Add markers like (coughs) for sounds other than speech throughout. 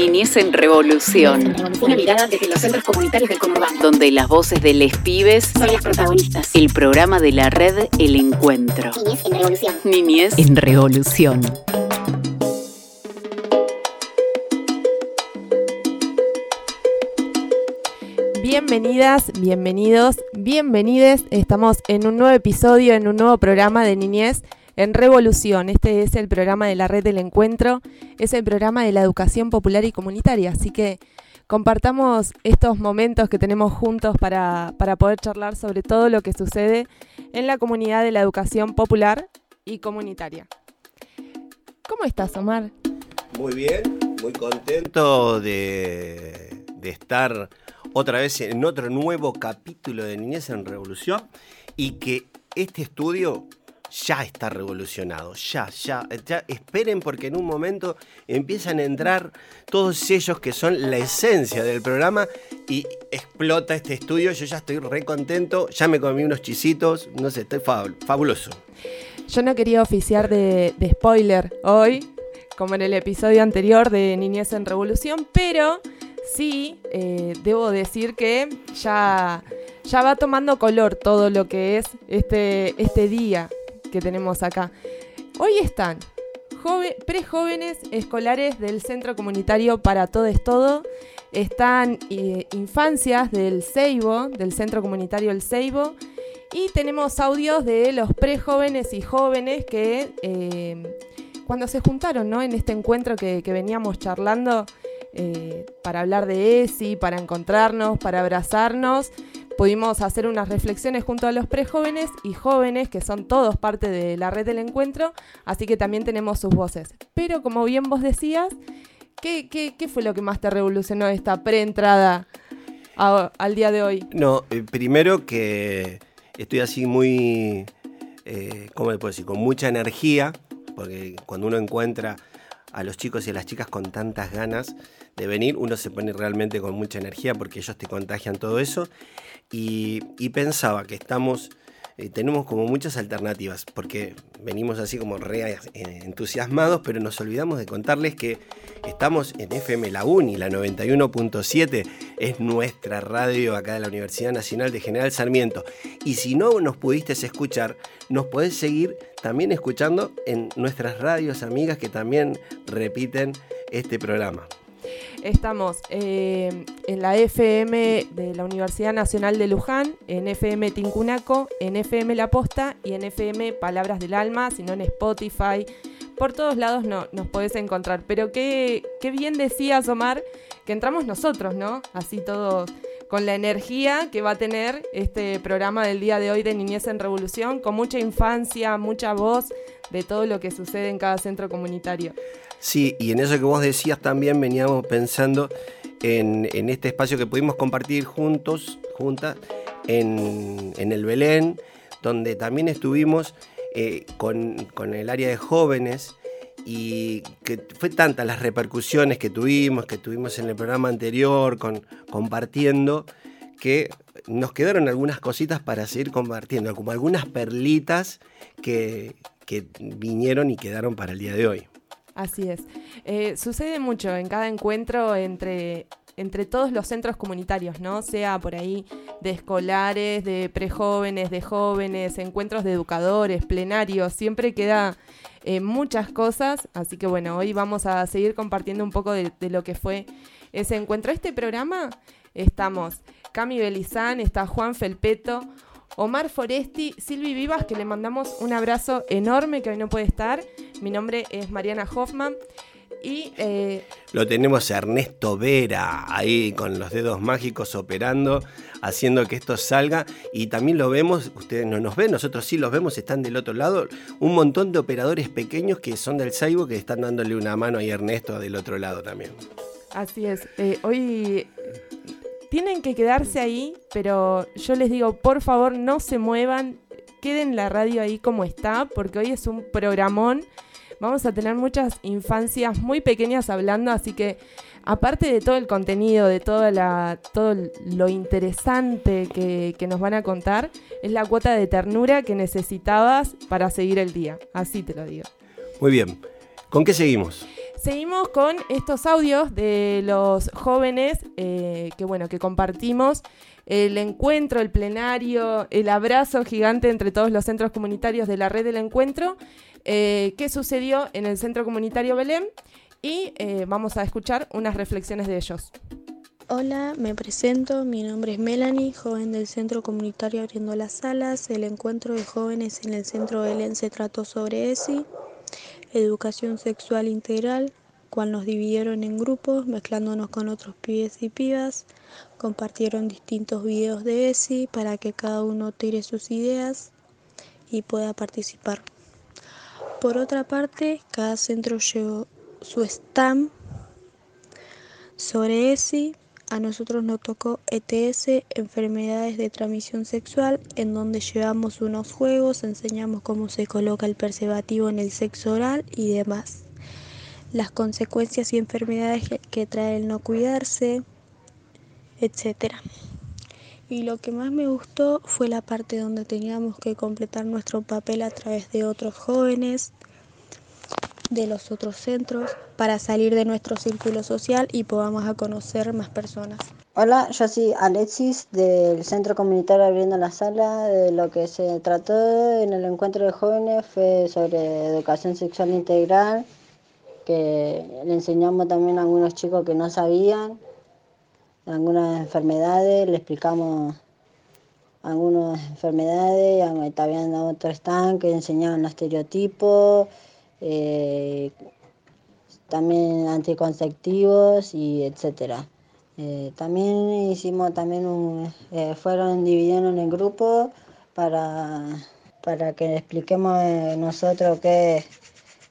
Niñez en Revolución. Una mirada desde los centros comunitarios del conurbano. Donde las voces de les pibes son las protagonistas. El programa de la red El Encuentro. Niñez en Revolución. Niñez en Revolución. Bienvenidas, bienvenidos, bienvenides. Estamos en un nuevo episodio, en un nuevo programa de Niñez en Revolución. Este es el programa de la Red del Encuentro, es el programa de la educación popular y comunitaria. Así que compartamos estos momentos que tenemos juntos para, poder charlar sobre todo lo que sucede en la comunidad de la educación popular y comunitaria. ¿Cómo estás, Omar? Muy bien, muy contento de, de estar otra vez en otro nuevo capítulo de Niñez en Revolución y que este estudio ya está revolucionado, ya, ya, ya, esperen porque en un momento empiezan a entrar todos ellos que son la esencia del programa y explota este estudio, yo ya estoy re contento, ya me comí unos chisitos, no sé, estoy fabuloso. Yo no quería oficiar de, spoiler hoy, como en el episodio anterior de Niñez en Revolución, pero sí eh, debo decir que ya, ya va tomando color todo lo que es este, este día que tenemos acá. Hoy están prejóvenes escolares del Centro Comunitario para Todo es Todo. Están eh, infancias del Ceibo, del Centro Comunitario El Ceibo. Y tenemos audios de los prejóvenes y jóvenes que eh, cuando se juntaron ¿no? en este encuentro que, veníamos charlando eh, para hablar de ESI, para encontrarnos, para abrazarnos, pudimos hacer unas reflexiones junto a los prejóvenes y jóvenes, que son todos parte de la red del encuentro, así que también tenemos sus voces. Pero como bien vos decías, ¿qué, qué, fue lo que más te revolucionó esta preentrada al día de hoy? No, eh, primero que estoy así muy, eh, ¿cómo le puedo decir? Con mucha energía, porque cuando uno encuentra a los chicos y a las chicas con tantas ganas de venir, uno se pone realmente con mucha energía porque ellos te contagian todo eso y, pensaba que estamos, eh, tenemos como muchas alternativas, porque venimos así como re eh, entusiasmados, pero nos olvidamos de contarles que estamos en FM La Uni, la 91.7, es nuestra radio acá de la Universidad Nacional de General Sarmiento. Y si no nos pudiste escuchar, nos podés seguir también escuchando en nuestras radios amigas que también repiten este programa. Estamos eh, en la FM de la Universidad Nacional de Luján, en FM Tincunaco, en FM La Posta y en FM Palabras del Alma, sino en Spotify. Por todos lados no, nos podés encontrar. Pero qué, bien decías, Omar, que entramos nosotros, ¿no? Así todos con la energía que va a tener este programa del día de hoy de Niñez en Revolución, con mucha infancia, mucha voz de todo lo que sucede en cada centro comunitario. Sí, y en eso que vos decías también veníamos pensando en, este espacio que pudimos compartir juntos, juntas, en, el Belén, donde también estuvimos eh, con, el área de jóvenes y que fue tantas las repercusiones que tuvimos, que tuvimos en el programa anterior, con, compartiendo, que nos quedaron algunas cositas para seguir compartiendo, como algunas perlitas que vinieron y quedaron para el día de hoy. Así es. Eh, sucede mucho en cada encuentro entre, entre todos los centros comunitarios, ¿no? Sea por ahí de escolares, de prejóvenes, de jóvenes, encuentros de educadores, plenarios, siempre queda eh, muchas cosas, así que bueno, hoy vamos a seguir compartiendo un poco de, lo que fue ese encuentro. Este programa estamos Cami Belizán, está Juan Felpeto, Omar Foresti, Silvi Vivas, que le mandamos un abrazo enorme que hoy no puede estar. Mi nombre es Mariana Hoffman. Y eh, lo tenemos a Ernesto Vera ahí con los dedos mágicos operando, haciendo que esto salga. Y también lo vemos, ustedes no nos ven, nosotros sí los vemos, están del otro lado. Un montón de operadores pequeños que son del Saibo que están dándole una mano ahí a Ernesto del otro lado también. Así es. Eh, hoy tienen que quedarse ahí, pero yo les digo, por favor, no se muevan, queden la radio ahí como está, porque hoy es un programón. Vamos a tener muchas infancias muy pequeñas hablando, así que aparte de todo el contenido, de toda la, todo lo interesante que, que, nos van a contar, es la cuota de ternura que necesitabas para seguir el día. Así te lo digo. Muy bien. ¿Con qué seguimos? Seguimos con estos audios de los jóvenes eh, que bueno que compartimos el encuentro, el plenario, el abrazo gigante entre todos los centros comunitarios de la red del encuentro eh, que sucedió en el centro comunitario Belén y eh, vamos a escuchar unas reflexiones de ellos. Hola, me presento, mi nombre es Melanie, joven del Centro Comunitario Abriendo las Salas. El encuentro de jóvenes en el Centro Belén se trató sobre ESI, educación sexual integral, cual nos dividieron en grupos, mezclándonos con otros pibes y pibas. Compartieron distintos videos de ESI para que cada uno tire sus ideas y pueda participar. Por otra parte, cada centro llevó su stand sobre ESI a nosotros nos tocó ETS, enfermedades de transmisión sexual, en donde llevamos unos juegos, enseñamos cómo se coloca el preservativo en el sexo oral y demás. Las consecuencias y enfermedades que trae el no cuidarse, etc. Y lo que más me gustó fue la parte donde teníamos que completar nuestro papel a través de otros jóvenes, de los otros centros para salir de nuestro círculo social y podamos a conocer más personas. Hola, yo soy Alexis del Centro Comunitario Abriendo la Sala. De lo que se trató en el encuentro de jóvenes fue sobre educación sexual integral, que le enseñamos también a algunos chicos que no sabían algunas enfermedades, le explicamos algunas enfermedades, también otros están que enseñaban los estereotipos eh, también anticonceptivos y etcétera. Eh, también hicimos también un, eh, fueron dividiendo en grupo para, para que expliquemos nosotros qué,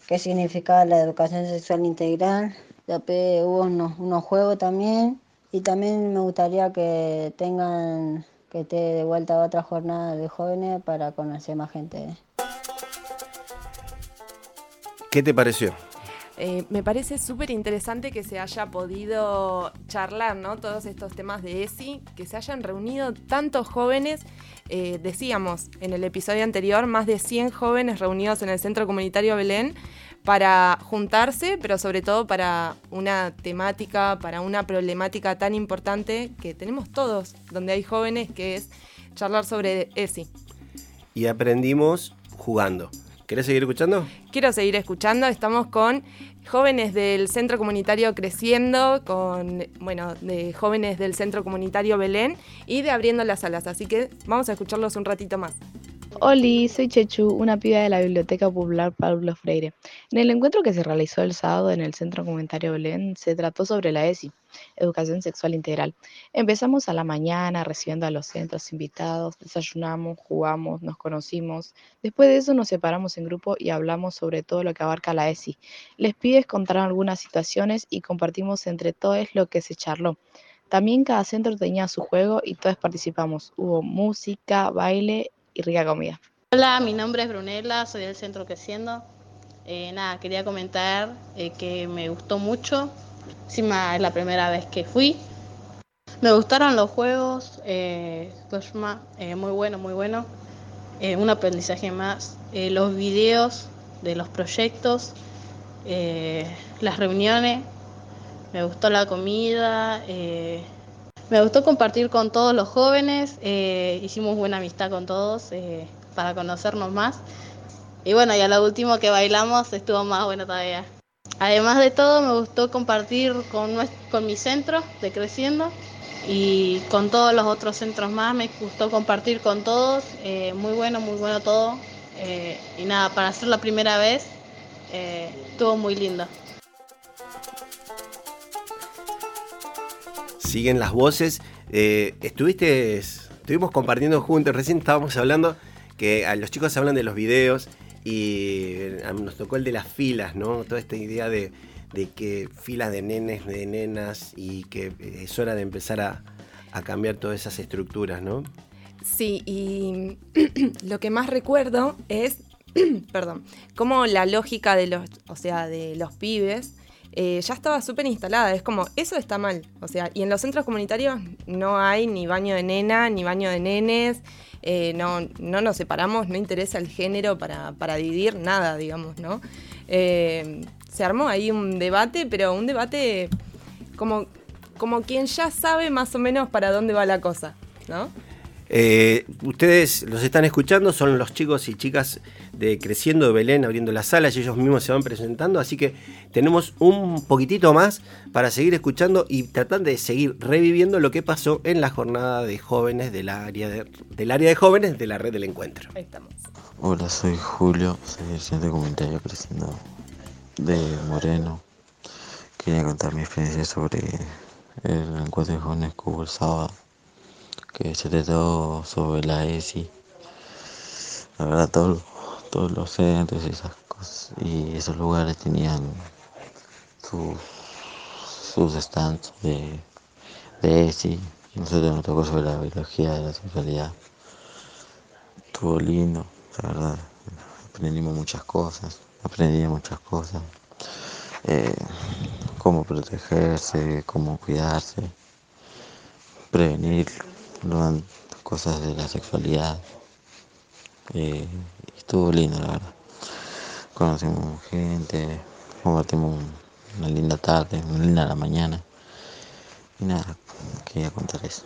qué significaba la educación sexual integral. Después hubo unos, unos juegos también y también me gustaría que tengan que esté de vuelta otra jornada de jóvenes para conocer más gente. ¿Qué te pareció? Eh, me parece súper interesante que se haya podido charlar, ¿no? Todos estos temas de ESI, que se hayan reunido tantos jóvenes. Eh, decíamos en el episodio anterior, más de 100 jóvenes reunidos en el Centro Comunitario Belén para juntarse, pero sobre todo para una temática, para una problemática tan importante que tenemos todos, donde hay jóvenes, que es charlar sobre ESI. Y aprendimos jugando. ¿Querés seguir escuchando? Quiero seguir escuchando. Estamos con jóvenes del Centro Comunitario Creciendo, con, bueno, de jóvenes del Centro Comunitario Belén y de Abriendo las Alas. Así que vamos a escucharlos un ratito más. Hola, soy Chechu, una piba de la Biblioteca Popular Pablo Freire. En el encuentro que se realizó el sábado en el Centro Comunitario Belén se trató sobre la ESI, Educación Sexual Integral. Empezamos a la mañana recibiendo a los centros invitados, desayunamos, jugamos, nos conocimos. Después de eso nos separamos en grupo y hablamos sobre todo lo que abarca la ESI. Les pibes contaron algunas situaciones y compartimos entre todos lo que se charló. También cada centro tenía su juego y todos participamos. Hubo música, baile y rica comida. Hola, mi nombre es Brunella, soy del Centro Creciendo. Eh, nada, quería comentar eh, que me gustó mucho. Encima es la primera vez que fui. Me gustaron los juegos, eh, eh muy bueno, muy bueno. un aprendizaje más. los videos de los proyectos, las reuniones. Me gustó la comida. Me gustó compartir con todos los jóvenes, eh, hicimos buena amistad con todos eh, para conocernos más. Y bueno, ya lo último que bailamos estuvo más bueno todavía. Además de todo, me gustó compartir con, con mi centro de Creciendo y con todos los otros centros más. Me gustó compartir con todos. Eh, muy bueno, muy bueno todo. y nada, para ser la primera vez, estuvo muy lindo. Siguen las voces. Eh, estuviste, estuvimos compartiendo juntos, recién estábamos hablando que a los chicos hablan de los videos y nos tocó el de las filas, ¿no? Toda esta idea de, que filas de nenes, de nenas y que es hora de empezar a, a cambiar todas esas estructuras, ¿no? Sí, y (clears throat) lo que más recuerdo es, (clears throat) perdón, cómo la lógica de los, o sea, de los pibes eh, ya estaba súper instalada. Es como, eso está mal. O sea, y en los centros comunitarios no hay ni baño de nena, ni baño de nenes. Eh, no, no nos separamos, no interesa el género para, dividir nada, digamos, ¿no? Eh, se armó ahí un debate, pero un debate como, como quien ya sabe más o menos para dónde va la cosa, ¿no? Eh, ustedes los están escuchando, son los chicos y chicas de Creciendo de Belén abriendo las salas y ellos mismos se van presentando, así que tenemos un poquitito más para seguir escuchando y tratar de seguir reviviendo lo que pasó en la jornada de jóvenes del área de, del área de jóvenes de la red del encuentro. Ahí estamos. Hola, soy Julio, soy el centro comunitario Creciendo de Moreno. Quería contar mi experiencia sobre el encuentro de jóvenes que hubo el sábado que se trató sobre la ESI. La verdad, todo, todos los centros y esas cosas y esos lugares tenían sus, sus stands de, de ESI. Nosotros nos tocó sobre la biología de la sexualidad. Estuvo lindo, la verdad. Aprendimos muchas cosas, aprendí muchas cosas. Eh, cómo protegerse, cómo cuidarse, prevenir cosas de la sexualidad. Eh, estuvo lindo, la verdad. Conocimos gente, compartimos una linda tarde, una linda la mañana. Y nada, quería contar eso.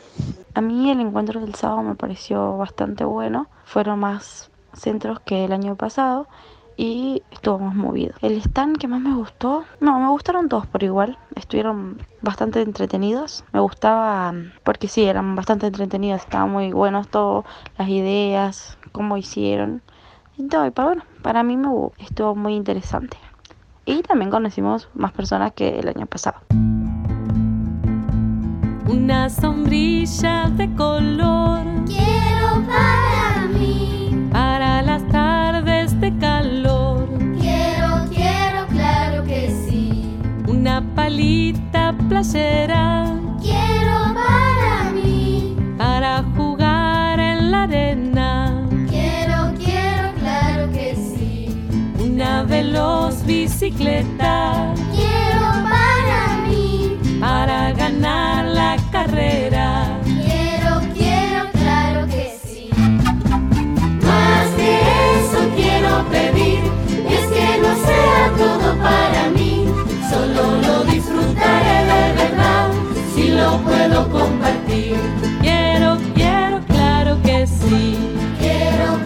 A mí el encuentro del sábado me pareció bastante bueno. Fueron más centros que el año pasado y estuvo más movido. El stand que más me gustó, no, me gustaron todos por igual, estuvieron bastante entretenidos. Me gustaba porque sí, eran bastante entretenidos, estaban muy buenos todas las ideas, cómo hicieron. Y todo, y para, bueno, para mí me estuvo muy interesante. Y también conocimos más personas que el año pasado. Una sombrilla de color. Palita playera. Quiero para mí. Para jugar en la arena. Quiero, quiero, claro que sí. Una veloz bicicleta. Quiero para mí. Para ganar la carrera. Quiero, quiero, claro que sí. Más que eso quiero pedir, es que no sea todo para mí, solo lo disfrutaré de verdad, si lo puedo compartir. Quiero, quiero, claro que sí. Quiero,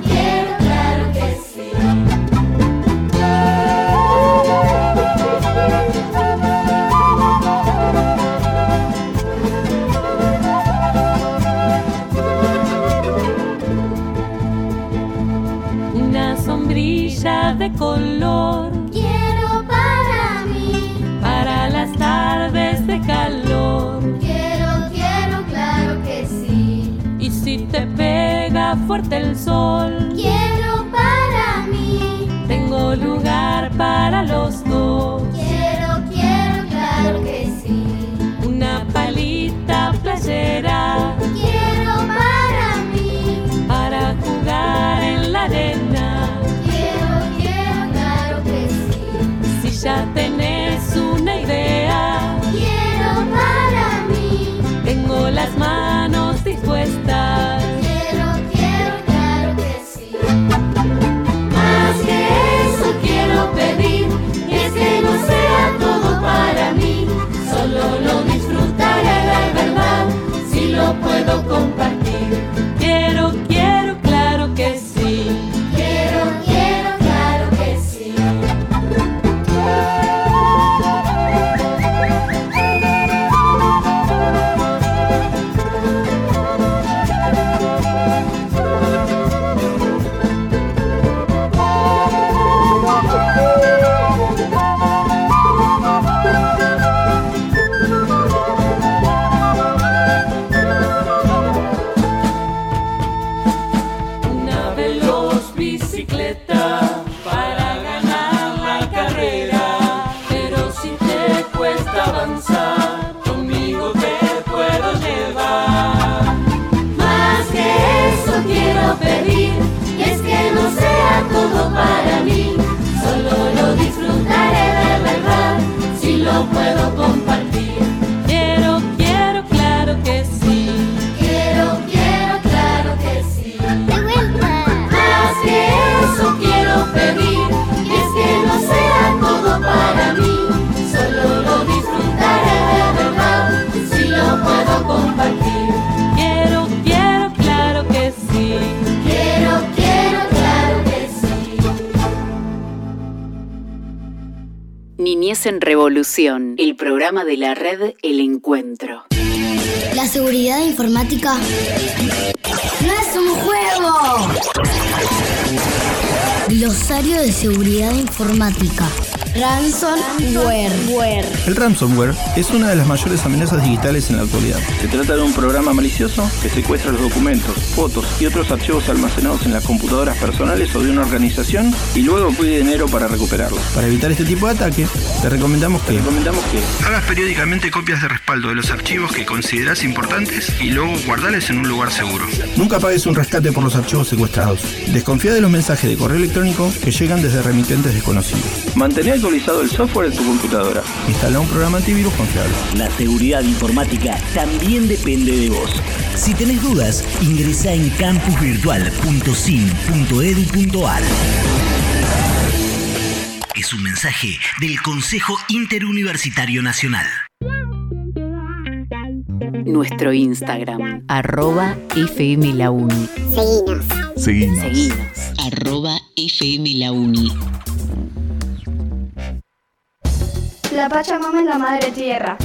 não compreendo. compartir. Quiero, quiero, claro que sí. Quiero, quiero, claro que sí. Niñez en Revolución, el programa de la red El Encuentro. La seguridad informática no es un juego. Glosario de seguridad informática. Ransomware. El ransomware es una de las mayores amenazas digitales en la actualidad. Se trata de un programa malicioso que secuestra los documentos, fotos y otros archivos almacenados en las computadoras personales o de una organización y luego pide dinero para recuperarlos. Para evitar este tipo de ataque, te recomendamos que, recomendamos que hagas periódicamente copias de respaldo de los archivos que consideras importantes y luego guardales en un lugar seguro. Nunca pagues un rescate por los archivos secuestrados. Desconfía de los mensajes de correo electrónico que llegan desde remitentes desconocidos. Mantén actualizado el software de tu computadora. Instala un programa antivirus confiable. La seguridad informática también depende de vos. Si tenés dudas, ingresa en campusvirtual.sin.edu.ar. Es un mensaje del Consejo Interuniversitario Nacional. Nuestro Instagram, arroba FM La Uni. Seguinos. Seguinos. Seguinos. Arroba FM La Uni. La Pachamama es la madre tierra.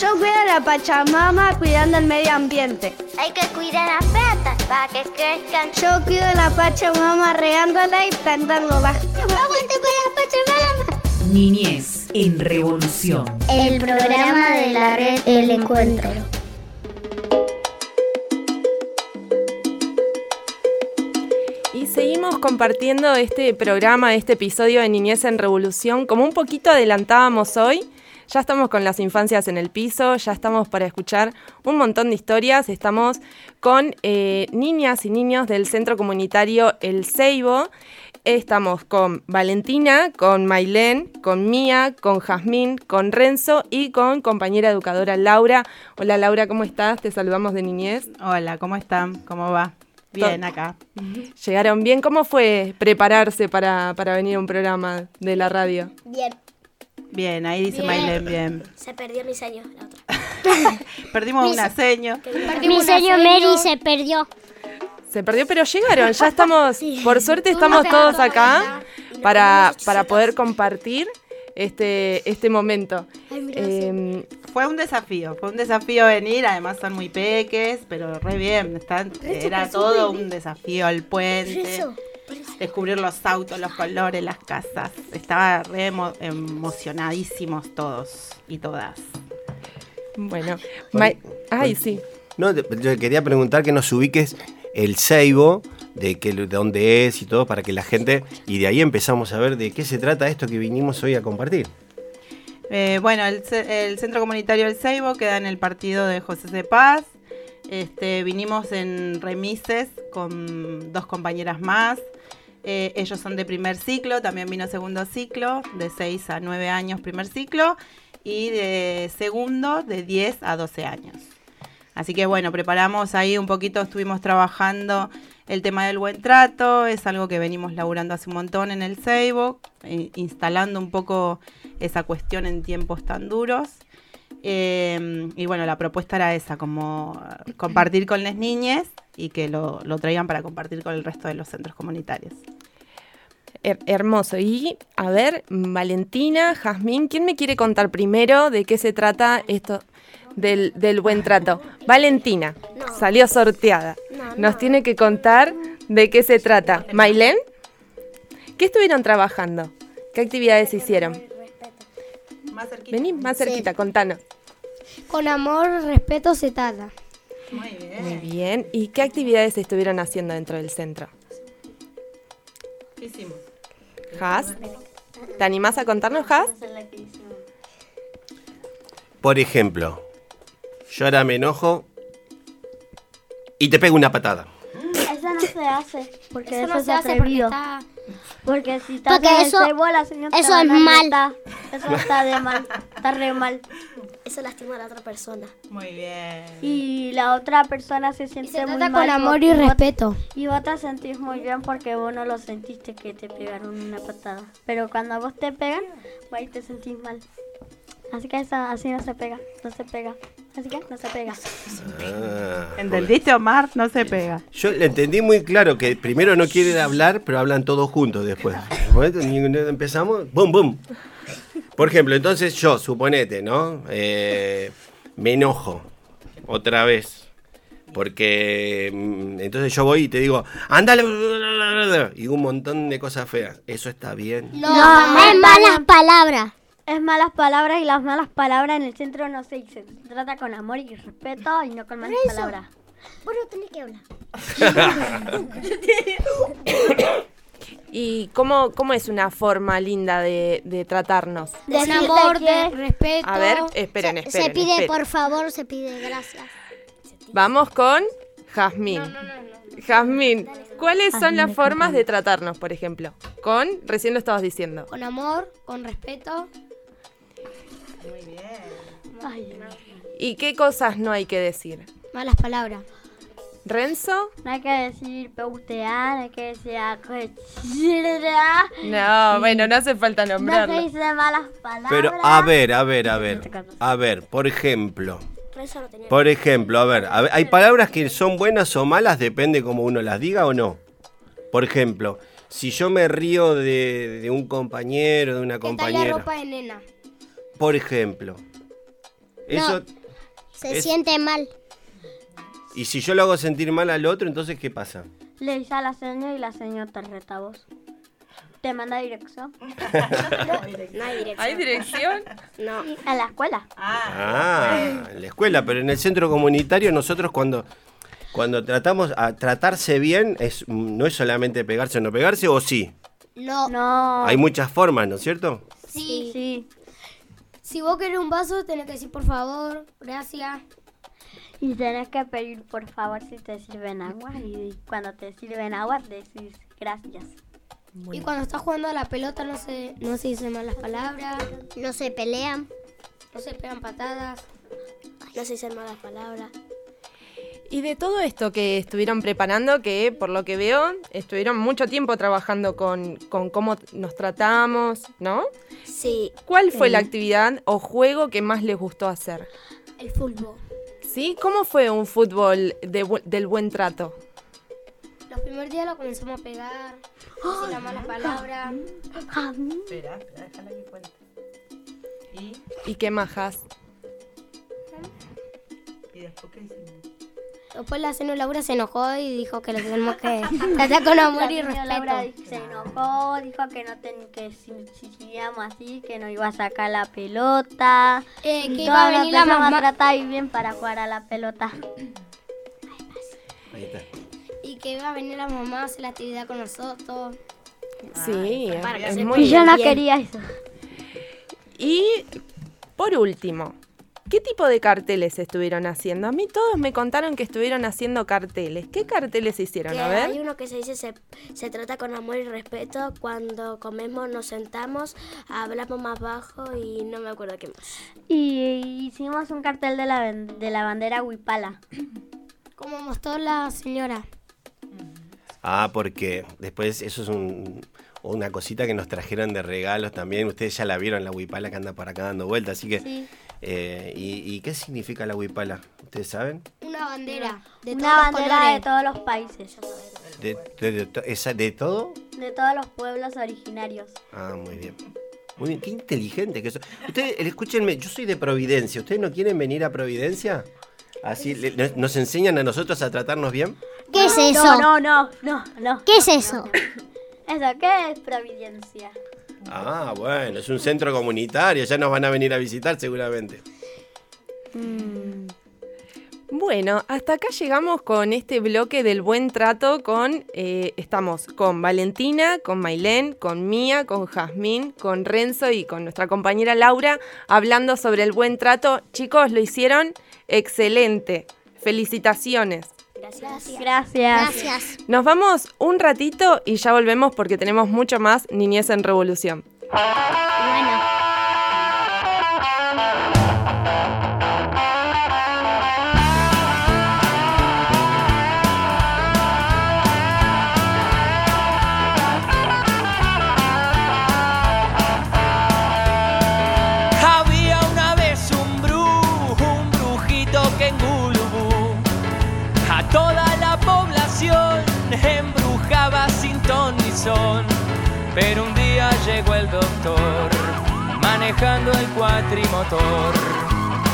Yo cuido a la Pachamama cuidando el medio ambiente. Hay que cuidar las plantas para que crezcan. Yo cuido a la Pachamama regándola y plantándola. ¡Aguante con la Pachamama! Niñez en Revolución. El programa de la red El Encuentro. Seguimos compartiendo este programa, este episodio de Niñez en Revolución. Como un poquito adelantábamos hoy, ya estamos con las infancias en el piso, ya estamos para escuchar un montón de historias. Estamos con eh, niñas y niños del Centro Comunitario El Ceibo. Estamos con Valentina, con Mailén, con Mía, con Jazmín, con Renzo y con compañera educadora Laura. Hola Laura, ¿cómo estás? Te saludamos de Niñez. Hola, ¿cómo están? ¿Cómo va? Bien, acá. Llegaron bien. ¿Cómo fue prepararse para, para venir a un programa de la radio? Bien. Bien, ahí dice Bien. Mailén, bien. Se perdió mi seño, la otra. (laughs) Perdimos Mi una se- seño. Mi seño Mary se perdió. Se perdió, pero llegaron. Ya estamos, (laughs) por suerte estamos todos acá para, para poder compartir este, este momento. Em, Fue un desafío, fue un desafío venir, además son muy peques, pero re bien, están, era todo un desafío el puente, Eso. descubrir los autos, los colores, las casas, estaba re emo- emocionadísimos todos y todas. bueno, Ma- ay, sí. No, te- yo quería preguntar que nos ubiques el Seibo, de, que, de dónde es y todo, para que la gente, y de ahí empezamos a ver de qué se trata esto que vinimos hoy a compartir. Eh, bueno, el, el Centro Comunitario El Ceibo queda en el partido de José C. Paz. Este, vinimos en remises con dos compañeras más. Eh, ellos son de primer ciclo, también vino segundo ciclo, de 6 a 9 años primer ciclo, y de segundo de 10 a 12 años. Así que bueno, preparamos ahí un poquito, estuvimos trabajando el tema del buen trato, es algo que venimos laburando hace un montón en el Seibo, eh, instalando un poco esa cuestión en tiempos tan duros. Eh, y bueno, la propuesta era esa, como eh, compartir con las niñas y que lo, lo traigan para compartir con el resto de los centros comunitarios. Her- hermoso. Y a ver, Valentina, Jazmín, ¿quién me quiere contar primero de qué se trata esto del, del buen trato? Valentina, salió sorteada. Nos tiene que contar de qué se trata. Mailén, ¿qué estuvieron trabajando? ¿Qué actividades hicieron? Vení más cerquita, contanos. Con amor, respeto se trata. Muy bien. ¿Y qué actividades estuvieron haciendo dentro del centro? ¿Qué hicimos? Has, ¿te animás a contarnos, Has? Por ejemplo, yo ahora me enojo y te pego una patada. Eso no se hace, porque Eso eso, no se hace porque está- Porque si estás Porque eso- cebo, la señora te eso es mal. retar. Eso está de mal, está re mal. Eso lastima a la otra persona. Muy bien. Y la otra persona se siente se muy trata mal. con amor y vos- respeto. Y vos te sentís muy bien porque vos no lo sentiste que te pegaron una patada. Pero cuando a vos te pegan, vos ahí te sentís mal. Así que esa, así no se pega, no se pega. Así que no se pega. Ah, ¿Entendiste, Omar? No se pega. Yo le entendí muy claro que primero no quieren hablar, pero hablan todos juntos después. Empezamos, ¡bum, bum! Por ejemplo, entonces yo, suponete, ¿no? Eh, me enojo otra vez. Porque mm, entonces yo voy y te digo, andale, y un montón de cosas feas. ¿Eso está bien? No, es malas palabras. Es malas palabras y las malas palabras en el centro no se dicen. Se trata con amor y respeto y no con malas Por eso. palabras. Vos no tenés que hablar. (laughs) ¿Y cómo, cómo es una forma linda de, de tratarnos? Decirte amor, de respeto. A ver, esperen, Se- esperen. Se pide esperen. por favor, se pide gracias. Vamos con Jazmín. Jazmín, ¿cuáles son Jazmín las de formas de tratarnos, por ejemplo? Con, recién lo estabas diciendo. Con amor, con respeto. ¿Y qué cosas no hay que decir? Malas palabras. ¿Renzo? No hay que decir peutear, no hay que decir acochira. No, bueno, no hace falta No nombrarlo. se dice malas palabras. Pero a ver, a ver, a ver. A ver, por ejemplo. Por ejemplo, a ver, a ver, hay palabras que son buenas o malas, depende cómo uno las diga o no. Por ejemplo, si yo me río de, de un compañero, de una ¿Qué tal la compañera. ropa de nena? Por ejemplo. Eso. Se es- siente mal. Y si yo lo hago sentir mal al otro, entonces ¿qué pasa? Le dice a la señora y la señora te reta a vos. Te manda dirección. (laughs) No hay dirección. ¿Hay dirección? No. A la escuela. Ah, en la escuela, pero en el centro comunitario nosotros cuando, cuando tratamos a tratarse bien, es, no es solamente pegarse o no pegarse, o sí. No. No. Hay muchas formas, ¿no es cierto? Sí. Sí. Si vos querés un vaso, tenés que decir por favor, gracias. Y tenés que pedir por favor si te sirven agua. Y cuando te sirven agua, decís gracias. Y cuando estás jugando a la pelota no se, no se dicen malas palabras. No se pelean. No se pegan patadas. No se dicen malas palabras. Y de todo esto que estuvieron preparando, que por lo que veo, estuvieron mucho tiempo trabajando con, con cómo nos tratamos, ¿no? Sí. ¿Cuál fue Sí. la actividad o juego que más les gustó hacer? El fútbol. ¿Sí? ¿Cómo fue un fútbol de bu- del buen trato? Los primeros días lo comenzamos a pegar. Decir las malas palabras. Espera, espera, déjala que cuente. ¿Y? ¿Y qué majas? ¿Y después qué hicimos? Después la señora Laura se enojó y dijo que lo tenemos que (laughs) tratar con amor y señora Laura respeto. se enojó, dijo que no ten, que si, si seguíamos así, que no iba a sacar la pelota. Eh, que iba a venir la mamá. a tratar bien para jugar a la pelota. Ahí está. Y que iba a venir la mamá a hacer la actividad con nosotros. Sí, para que es se muy Y yo no quería eso. Y por último, ¿qué tipo de carteles estuvieron haciendo? A mí todos me contaron que estuvieron haciendo carteles. ¿Qué carteles hicieron? Que A ver. hay uno que se dice se, se trata con amor y respeto. Cuando comemos nos sentamos, hablamos más bajo y no me acuerdo qué más. Y hicimos un cartel de la, de la bandera Huipala. (clears throat) Como mostró la señora. Ah, porque después eso es un- una cosita que nos trajeron de regalos también. Ustedes ya la vieron, la huipala que anda por acá dando vueltas. Así que, Sí. Eh, y, y qué significa la huipala? ¿Ustedes saben? Una bandera. De Una todos los bandera de todos los países. ¿De, de- de to- esa- de todo? De todos los pueblos originarios. Ah, muy bien. Muy bien, qué inteligente que son. Ustedes, eh, escúchenme, yo soy de Providencia. ¿Ustedes no quieren venir a Providencia? Así le- nos- nos enseñan a nosotros a tratarnos bien. ¿Qué es eso? No, no, no, no, no. ¿Qué es eso? (coughs) ¿Eso qué es Providencia? Ah, bueno, es un centro comunitario, ya nos van a venir a visitar seguramente. Bueno, hasta acá llegamos con este bloque del buen trato con, eh, estamos con Valentina, con Mailén, con Mía, con Jazmín, con Renzo y con nuestra compañera Laura hablando sobre el buen trato. Chicos, lo hicieron excelente. Felicitaciones. Gracias. Gracias. Gracias. Nos vamos un ratito y ya volvemos porque tenemos mucho más Niñez en Revolución. Bueno.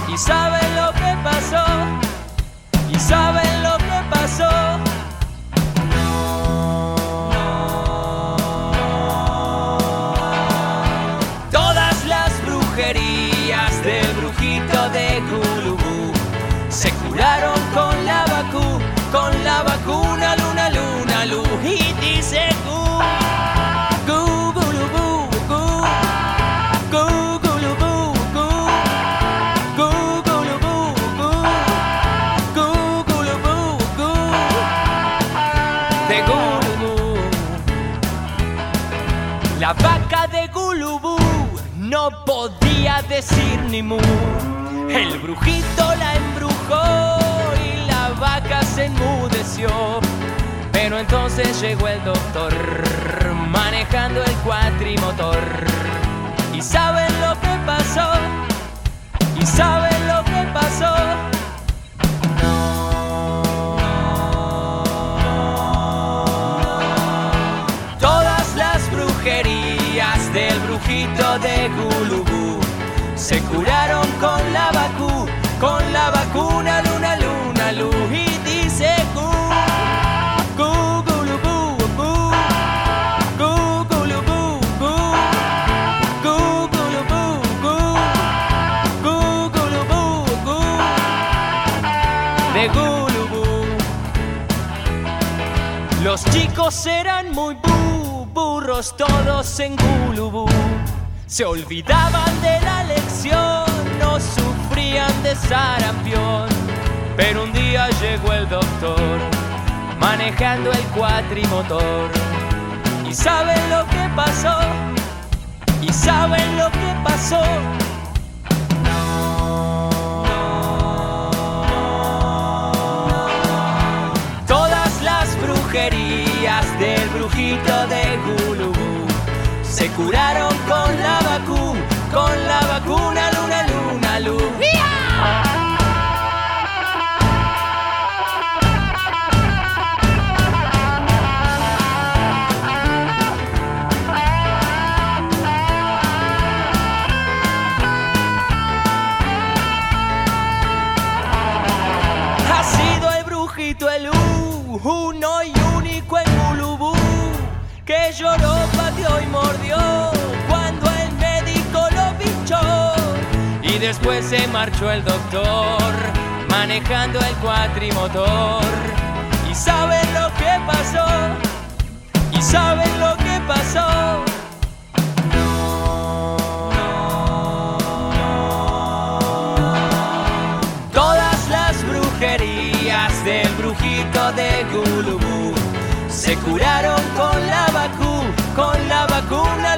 ¿Y saben lo que pasó? ¿Y saben lo que pasó? Decir ni mu. El brujito la embrujó y la vaca se enmudeció. Pero entonces llegó el doctor manejando el cuatrimotor. ¿Y saben curaron con la vacu, con la vacuna luna luna lu y dice gu, gu, gulubú, gu, de Gulubú. Los chicos eran muy bu- burros todos en Gulubú. Se olvidaban de la lección, no sufrían de sarampión. Pero un día llegó el doctor, manejando el cuatrimotor. ¿Y saben lo que pasó? ¿Y saben lo que pasó? Todas las brujerías del brujito de Gulubú se curaron después se marchó el doctor manejando el cuatrimotor. ¿Y saben lo que pasó? ¿Y saben lo que pasó? Todas las brujerías del brujito de Gulubú se curaron con la vacu, con la vacuna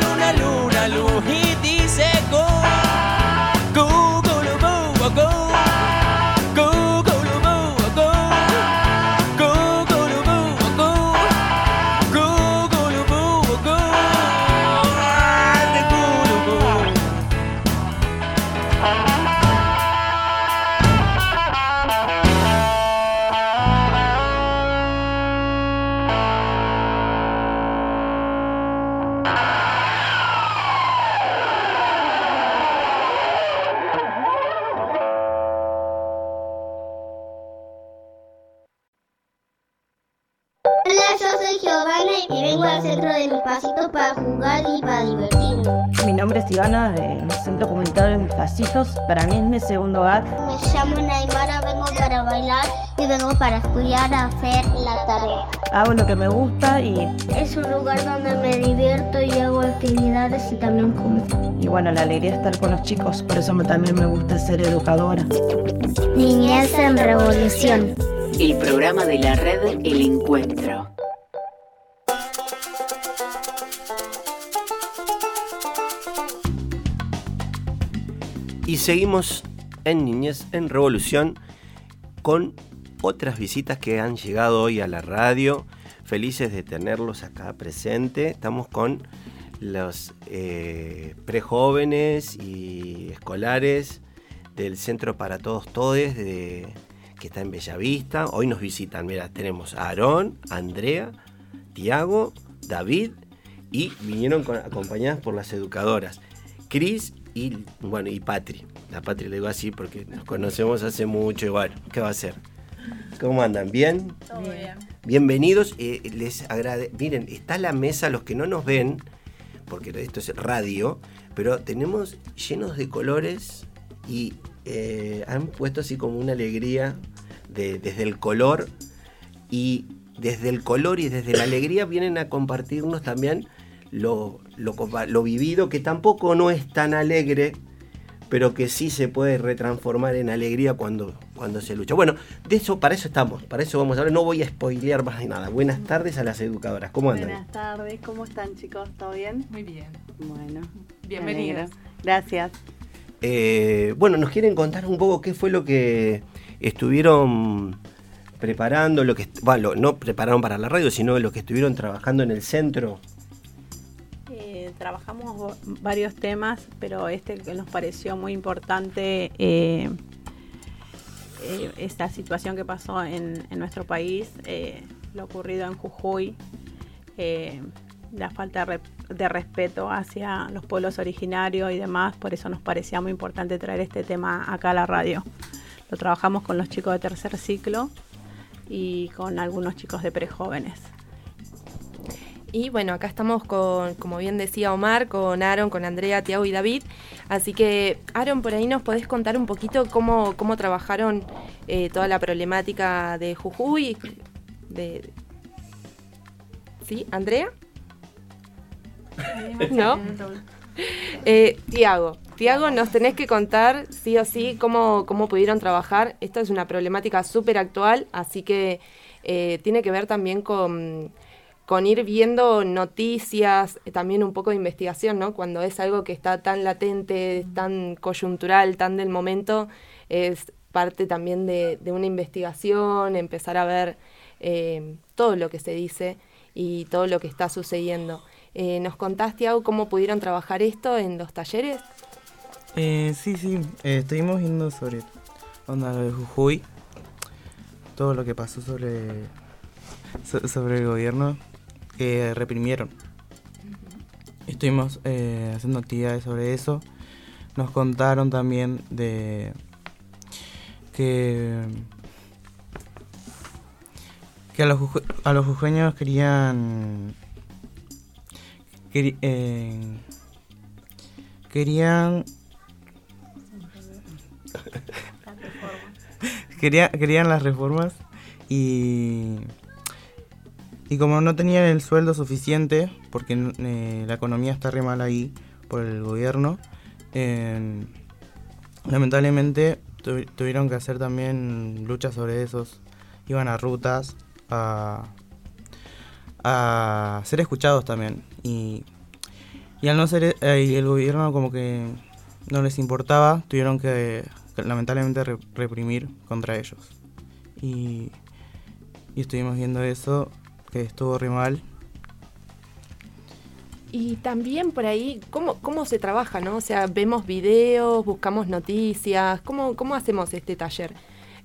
soy Giovanna y vengo al centro de mi pasito para jugar y para divertirme. Mi nombre es Ivana, del Centro Comunitario de Mis Pasillos. Para mí es mi segundo hogar. Me llamo Naimara, vengo para bailar y vengo para estudiar a hacer la tarea. Hago lo que me gusta y, Es un lugar donde me divierto y hago actividades y también como. y bueno, la alegría de estar con los chicos. Por eso me- también me gusta ser educadora. Niñez en revolución. El programa de la red El Encuentro. Seguimos en Niñez en Revolución con otras visitas que han llegado hoy a la radio. Felices de tenerlos acá presente. Estamos con los eh, prejóvenes y escolares del Centro para Todos Todes de, que está en Bellavista. Hoy nos visitan, mira, tenemos a Aarón, Andrea, Tiago, David y vinieron con- acompañadas por las educadoras Cris y, bueno, y Patri. La Patri le digo así porque nos conocemos hace mucho y bueno, ¿qué va a hacer? ¿Cómo andan? ¿Bien? Todo bien. Bienvenidos. eh, les agrade... Miren, está la mesa, los que no nos ven, porque esto es radio, pero tenemos llenos de colores y eh, han puesto así como una alegría de- desde el color y desde el color y desde la alegría vienen a compartirnos también lo, lo vivido, que tampoco no es tan alegre, pero que sí se puede retransformar en alegría cuando, cuando se lucha. Bueno, de eso, para eso estamos, para eso vamos a hablar. No voy a spoilear más de nada. Buenas tardes a las educadoras. ¿Cómo andan? Buenas tardes, ¿cómo están chicos? ¿Todo bien? Muy bien. Bueno, alegro. Gracias. Eh, bueno, nos quieren contar un poco qué fue lo que estuvieron preparando, lo que bueno, no prepararon para la radio, sino lo que estuvieron trabajando en el centro. Trabajamos varios temas, pero este que nos pareció muy importante, eh, eh, esta situación que pasó en, nuestro país, eh, lo ocurrido en Jujuy, la falta de respeto hacia los pueblos originarios y demás, por eso nos parecía muy importante traer este tema acá a la radio. Lo trabajamos con los chicos de tercer ciclo y con algunos chicos de prejóvenes. Y bueno, acá estamos con, como bien decía Omar, con Aaron, con Andrea, Tiago y David. Así que, Aaron, por ahí nos podés contar un poquito cómo, cómo trabajaron eh, toda la problemática de Jujuy. De... ¿Sí? ¿Andrea? ¿No? Eh, Tiago, Tiago, nos tenés que contar sí o sí cómo, cómo pudieron trabajar. Esta es una problemática súper actual, así que eh, tiene que ver también con, con ir viendo noticias, eh, también un poco de investigación, ¿no? Cuando es algo que está tan latente, tan coyuntural, tan del momento, es parte también de, de una investigación, empezar a ver eh, todo lo que se dice y todo lo que está sucediendo. Eh, ¿Nos contaste, Tiago, cómo pudieron trabajar esto en los talleres? Eh, sí, sí, eh, estuvimos viendo sobre onda de Jujuy, todo lo que pasó sobre, so- sobre el gobierno que reprimieron. Estuvimos eh, haciendo actividades sobre eso. Nos contaron también de que que a los, a los jujeños querían eh, querían (laughs) Quería- querían las reformas y y como no tenían el sueldo suficiente porque eh, la economía está re mal ahí por el gobierno eh, lamentablemente tu- tuvieron que hacer también luchas sobre esos iban a rutas a a ser escuchados también y y al no ser eh, el gobierno como que no les importaba, tuvieron que, lamentablemente re- reprimir contra ellos. Y, y estuvimos viendo eso, que estuvo re mal. Y también por ahí, ¿cómo, cómo se trabaja, no? O sea, vemos videos, buscamos noticias, ¿cómo, cómo hacemos este taller?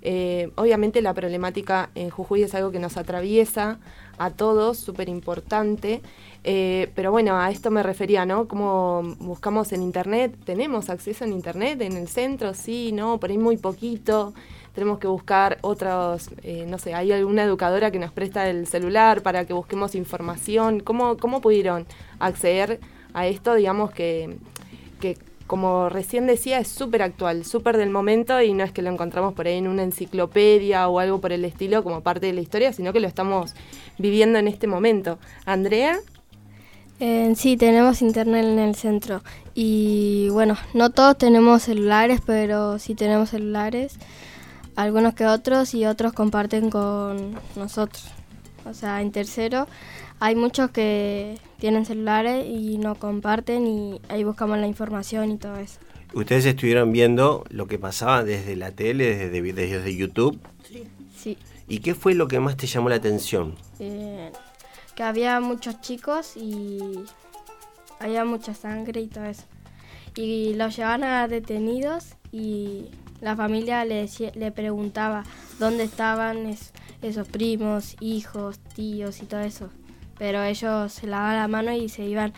Eh, obviamente la problemática en Jujuy es algo que nos atraviesa a todos, súper importante, eh, pero bueno, a esto me refería, ¿no? Como buscamos en internet, ¿tenemos acceso en internet en el centro? Sí, no, por ahí muy poquito, tenemos que buscar otros, eh, no sé, hay alguna educadora que nos presta el celular para que busquemos información, ¿cómo, cómo pudieron acceder a esto, digamos que, que como recién decía, es súper actual, súper del momento y no es que lo encontramos por ahí en una enciclopedia o algo por el estilo como parte de la historia, sino que lo estamos viviendo en este momento. Andrea, Eh, sí, tenemos internet en el centro. Y bueno, no todos tenemos celulares, pero sí tenemos celulares. Algunos que otros y otros comparten con nosotros. O sea, en tercero hay muchos que tienen celulares y no comparten y ahí buscamos la información y todo eso. Ustedes estuvieron viendo lo que pasaba desde la tele, desde, desde YouTube. Sí. ¿Y qué fue lo que más te llamó la atención? Eh, que había muchos chicos y había mucha sangre y todo eso. Y los llevaban a detenidos y la familia le, decía- le preguntaba dónde estaban es- esos primos, hijos, tíos y todo eso. Pero ellos se lavaban la mano y se iban.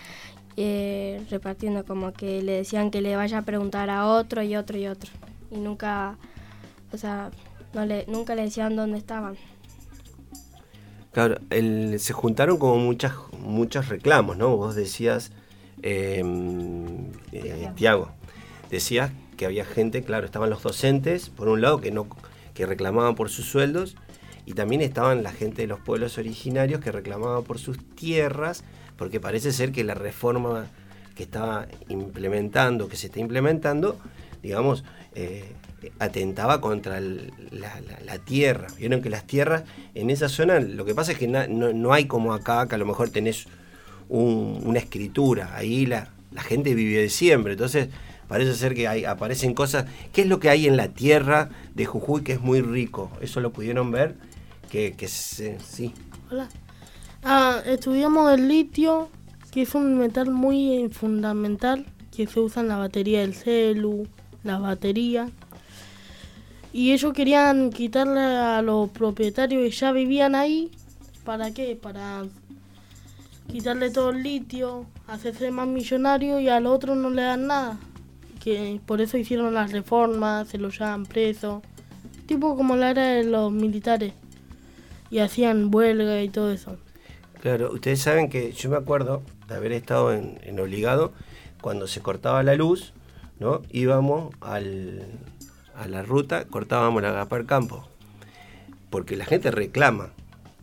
eh, repartiendo, como que le decían que le vaya a preguntar a otro y otro y otro. Y nunca, o sea, no le, nunca le decían dónde estaban. Claro, el- se juntaron como muchas, muchos reclamos, ¿no? Vos decías, eh, eh, Tiago, decías había gente, claro, estaban los docentes, por un lado, que no que reclamaban por sus sueldos, y también estaban la gente de los pueblos originarios que reclamaban por sus tierras, porque parece ser que la reforma que estaba implementando, que se está implementando, digamos, eh, atentaba contra la, tierra. Vieron que las tierras en esa zona, lo que pasa es que no, no hay como acá, que a lo mejor tenés un- una escritura, ahí la, la gente vive de siempre, entonces parece ser que hay, aparecen cosas. ¿Qué es lo que hay en la tierra de Jujuy que es muy rico? ¿Eso lo pudieron ver? Que, se- sí. Hola. Ah, estudiamos el litio, que es un metal muy eh, fundamental que se usa en la batería del celu, la batería. Y ellos querían quitarle a los propietarios que ya vivían ahí. ¿Para qué? Para quitarle todo el litio, hacerse más millonario y al otro no le dan nada. Que por eso hicieron las reformas, se los llevan presos. Tipo como la era de los militares. Y hacían huelga y todo eso. Claro, ustedes saben que yo me acuerdo de haber estado en, Obligado cuando se cortaba la luz, ¿no? Íbamos al, a la ruta, cortábamos la Agapar Campo, porque la gente reclama.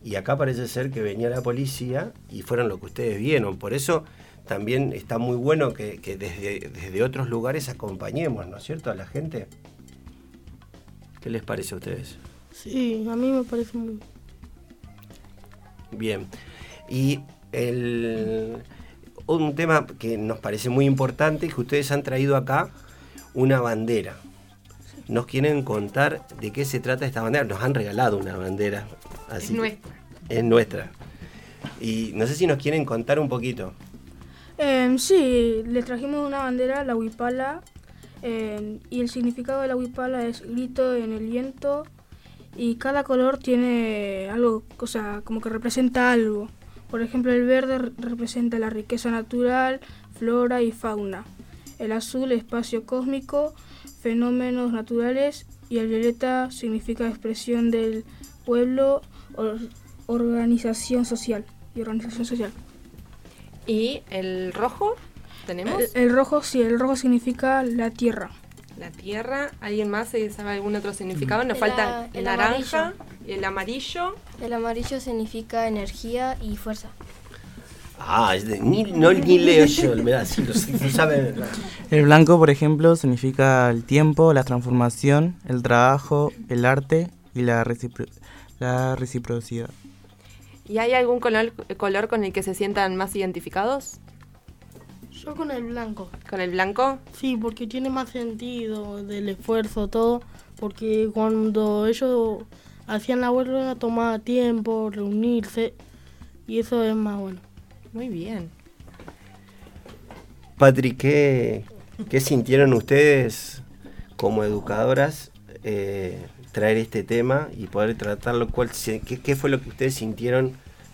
Y acá parece ser que venía la policía y fueron lo que ustedes vieron. Por eso también está muy bueno que, que desde, desde otros lugares acompañemos, ¿no es cierto?, a la gente. ¿Qué les parece a ustedes? Sí, a mí me parece muy... Bien. Y el, un tema que nos parece muy importante es que ustedes han traído acá una bandera. ¿Nos quieren contar de qué se trata esta bandera? Nos han regalado una bandera. Así Es que- nuestra. Es nuestra. Y no sé si nos quieren contar un poquito. Em, sí, les trajimos una bandera, la huipala, em, y el significado de la huipala es grito en el viento, y cada color tiene algo, o sea, como que representa algo. Por ejemplo, el verde re- representa la riqueza natural, flora y fauna. El azul, espacio cósmico, fenómenos naturales, y el violeta significa expresión del pueblo, or- organización social y organización social. ¿Y el rojo? ¿Tenemos? El, el rojo, sí, el rojo significa la tierra. La tierra. ¿Alguien más sabe algún otro significado? Nos El falta el, el naranja, amarillo. el amarillo. El amarillo significa energía y fuerza. Ah, es de- ni, no, ni leo yo, me da así, lo, lo saben. El blanco, por ejemplo, significa el tiempo, la transformación, el trabajo, el arte y la, recipro- la reciprocidad. ¿Y hay algún color, color con el que se sientan más identificados? Yo con el blanco. ¿Con el blanco? Sí, porque tiene más sentido del esfuerzo, todo. Porque cuando ellos hacían la huelga tomaba tiempo, reunirse. Y eso es más bueno. Muy bien. Patrick, ¿qué, qué sintieron ustedes como educadoras eh, traer este tema y poder tratarlo? ¿Cuál, se- qué, qué fue lo que ustedes sintieron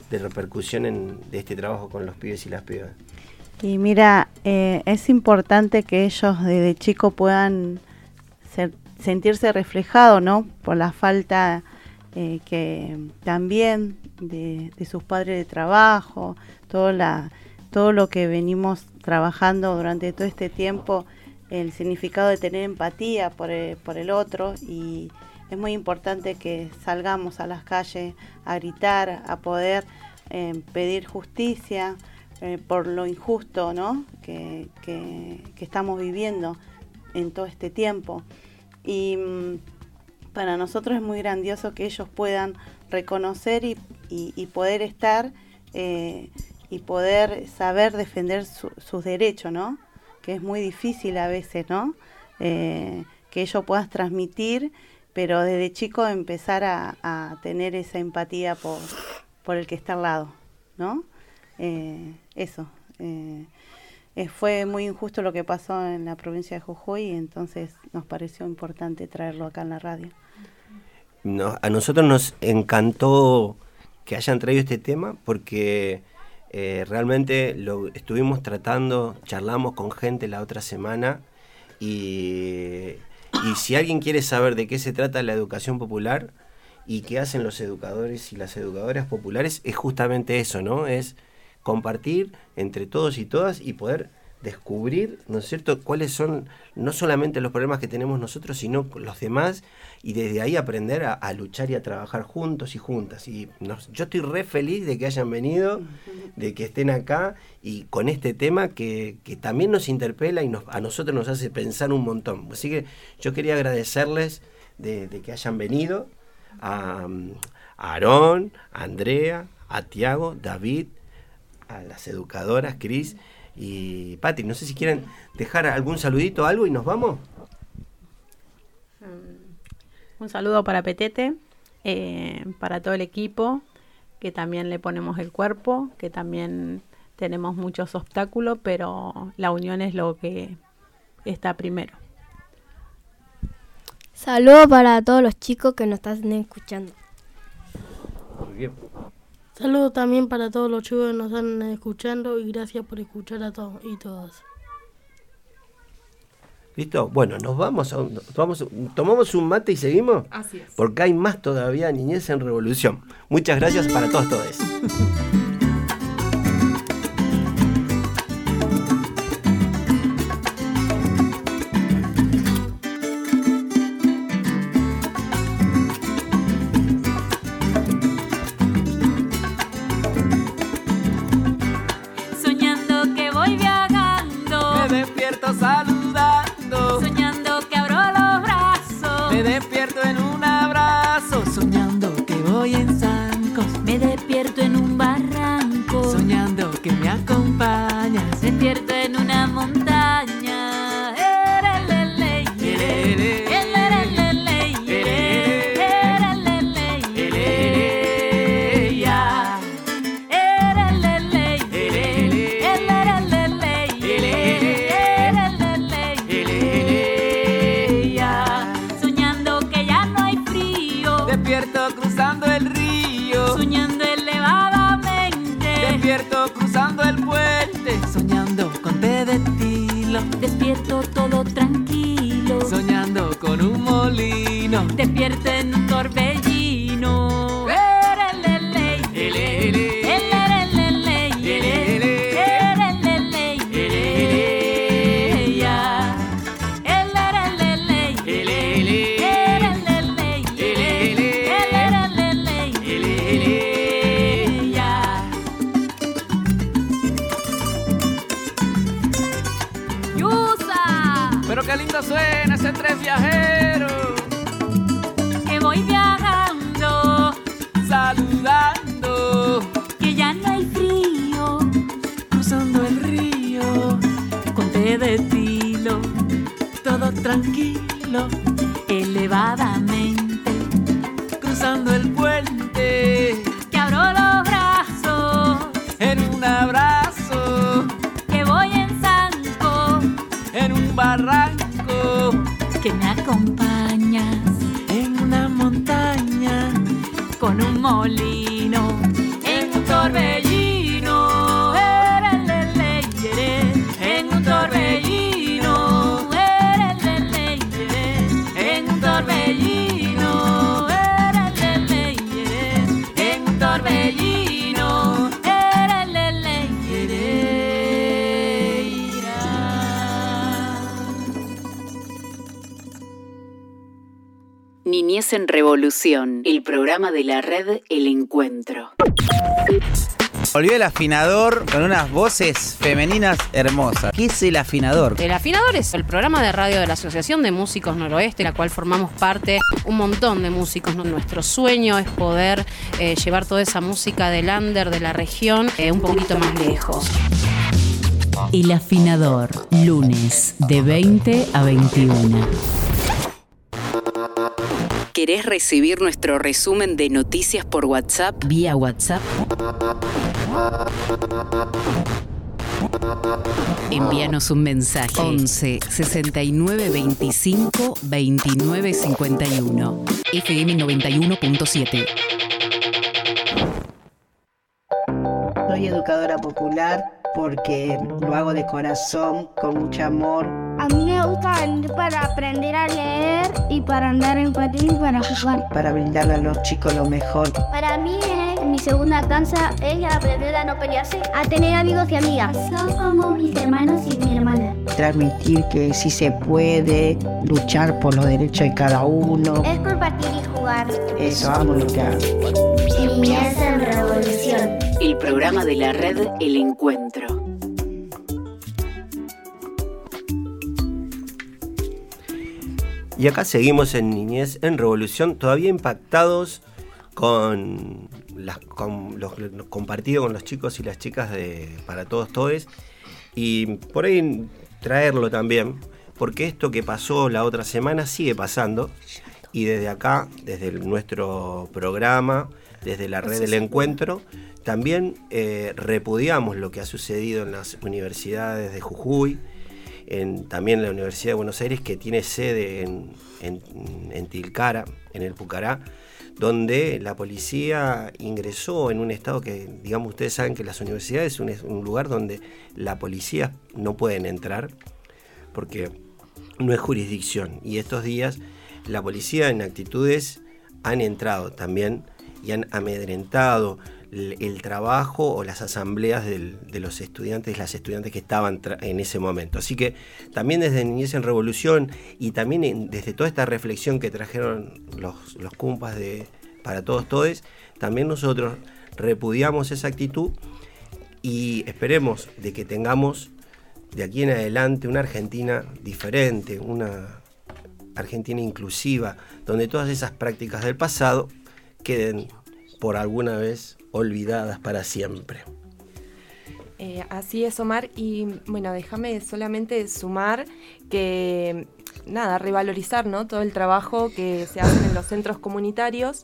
de repercusión en, de este trabajo con los pibes y las pibas? Y mira, eh, es importante que ellos desde chico puedan sentirse reflejados, ¿no? Por la falta eh, que también de, de sus padres de trabajo, todo, la, todo lo que venimos trabajando durante todo este tiempo, el significado de tener empatía por el, por el otro y es muy importante que salgamos a las calles a gritar, a poder eh, pedir justicia eh, por lo injusto ¿no? que, que- estamos viviendo en todo este tiempo. Y mm, para nosotros es muy grandioso que ellos puedan reconocer y, y- poder estar eh, y poder saber defender su- sus derechos, ¿no? Que es muy difícil a veces, ¿no? Que ellos puedan transmitir, pero desde chico empezar a, tener esa empatía por, por el que está al lado, ¿no? Eh, eso. eh, eh, fue muy injusto lo que pasó en la provincia de Jujuy y entonces nos pareció importante traerlo acá en la radio. A nosotros nos encantó que hayan traído este tema porque realmente lo estuvimos tratando, charlamos con gente la otra semana y, y si alguien quiere saber de qué se trata la educación popular y qué hacen los educadores y las educadoras populares, es justamente eso, ¿no? Es compartir entre todos y todas y poder descubrir, ¿no es cierto?, cuáles son no solamente los problemas que tenemos nosotros, sino los demás, y desde ahí aprender a, a luchar y a trabajar juntos y juntas. Y nos- yo estoy re feliz de que hayan venido, de que estén acá y con este tema que, que también nos interpela y nos, a nosotros nos hace pensar un montón. Así que yo quería agradecerles de, de que hayan venido a, a Aarón, a Andrea, a Tiago, David, a las educadoras, Cris y Pati. No sé si quieren dejar algún saludito o algo y nos vamos. Un saludo para Petete, eh, para todo el equipo, que también le ponemos el cuerpo, que también tenemos muchos obstáculos, pero la unión es lo que está primero. Saludos para todos los chicos que nos están escuchando. Muy bien. Saludos también para todos los chicos que nos están escuchando y gracias por escuchar a todos y todas. ¿Listo? Bueno, nos vamos, a un- vamos tomamos un mate y seguimos. Así es. Porque hay más todavía Niñez en Revolución. Muchas gracias para todos todos. (laughs) Niñez en Revolución, el programa de la red El Encuentro. Volvió el afinador con unas voces femeninas hermosas. ¿Qué es el afinador? El Afinador es el programa de radio de la Asociación de Músicos Noroeste, la cual formamos parte un montón de músicos. Nuestro sueño es poder eh, llevar toda esa música del under de la región eh, un poquito más lejos. El Afinador, lunes de 20 a 21. ¿Querés recibir nuestro resumen de noticias por WhatsApp? Vía WhatsApp. Envíanos un mensaje 11 69 25 29 51 FM 91.7 Soy educadora popular porque lo hago de corazón, con mucho amor. A mí me gusta venir para aprender a leer y para andar en patín y para jugar. Para brindarle a los chicos lo mejor. Para mí es mi segunda danza es aprender a no pelearse, a tener amigos y amigas. Son como mis hermanos y mi hermana. Transmitir que sí se puede, luchar por los derechos de cada uno. Es compartir y jugar. Eso amo lo que hago. Niñez en Revolución. El programa de la red El Encuentro. Y acá seguimos en Niñez en Revolución, todavía impactados con, los, lo compartido con los chicos y las chicas de Para Todos Todes. Y por ahí traerlo también, porque esto que pasó la otra semana sigue pasando. Y desde acá, desde nuestro programa, desde la red del encuentro, también eh, repudiamos lo que ha sucedido en las universidades de Jujuy, en, también en la Universidad de Buenos Aires, que tiene sede en, en- en Tilcara, en el Pucará, donde la policía ingresó en un estado que, digamos, ustedes saben que las universidades es un, es un lugar donde la policía no pueden entrar, porque no es jurisdicción. Y estos días la policía en actitudes han entrado también y han amedrentado el, trabajo o las asambleas de los estudiantes, las estudiantes que estaban en ese momento. Así que también desde Niñez en Revolución y también desde toda esta reflexión que trajeron los, los cumpas de para todos todes, también nosotros repudiamos esa actitud y esperemos de que tengamos de aquí en adelante una Argentina diferente, una Argentina inclusiva, donde todas esas prácticas del pasado queden por alguna vez olvidadas para siempre. Eh, así es, Omar. Y bueno, déjame solamente sumar que, nada, revalorizar ¿no? todo el trabajo que se hace en los centros comunitarios